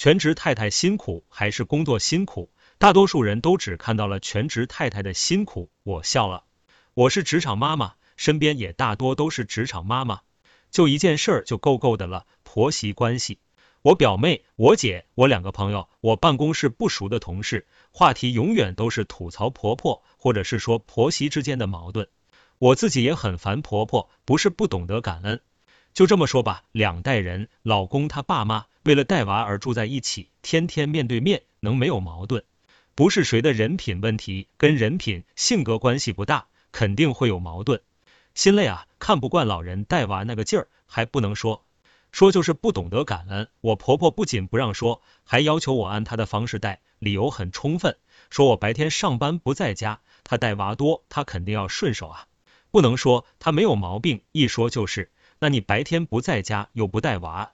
全职太太辛苦还是工作辛苦？大多数人都只看到了全职太太的辛苦，我笑了。我是职场妈妈，身边也大多都是职场妈妈。就一件事儿就够够的了，婆媳关系。我表妹、我姐、我两个朋友，我办公室不熟的同事，话题永远都是吐槽婆婆，或者是说婆媳之间的矛盾。我自己也很烦婆婆，不是不懂得感恩。就这么说吧，两代人，老公他爸妈为了带娃而住在一起，天天面对面，能没有矛盾？不是谁的人品问题，跟人品、性格关系不大，肯定会有矛盾。心累啊，看不惯老人带娃那个劲儿，还不能说。说就是不懂得感恩，我婆婆不仅不让说，还要求我按她的方式带，理由很充分，说我白天上班不在家，她带娃多，她肯定要顺手啊，不能说她没有毛病，一说就是，那你白天不在家又不带娃，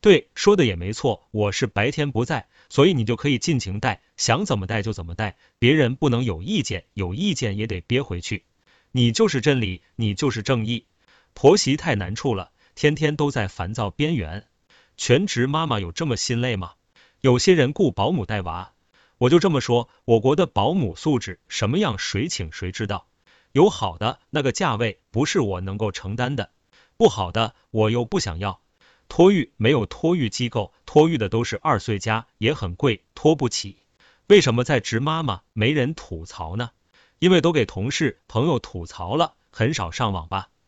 对，说的也没错，我是白天不在，所以你就可以尽情带，想怎么带就怎么带，别人不能有意见，有意见也得憋回去，你就是真理，你就是正义，婆媳太难处了。天天都在烦躁边缘，全职妈妈有这么心累吗？有些人雇保姆带娃，我就这么说，我国的保姆素质什么样，谁请谁知道？有好的，那个价位不是我能够承担的；不好的，我又不想要。托育没有托育机构，托育的都是二岁家，也很贵，托不起。为什么在职妈妈没人吐槽呢？因为都给同事朋友吐槽了，很少上网吧。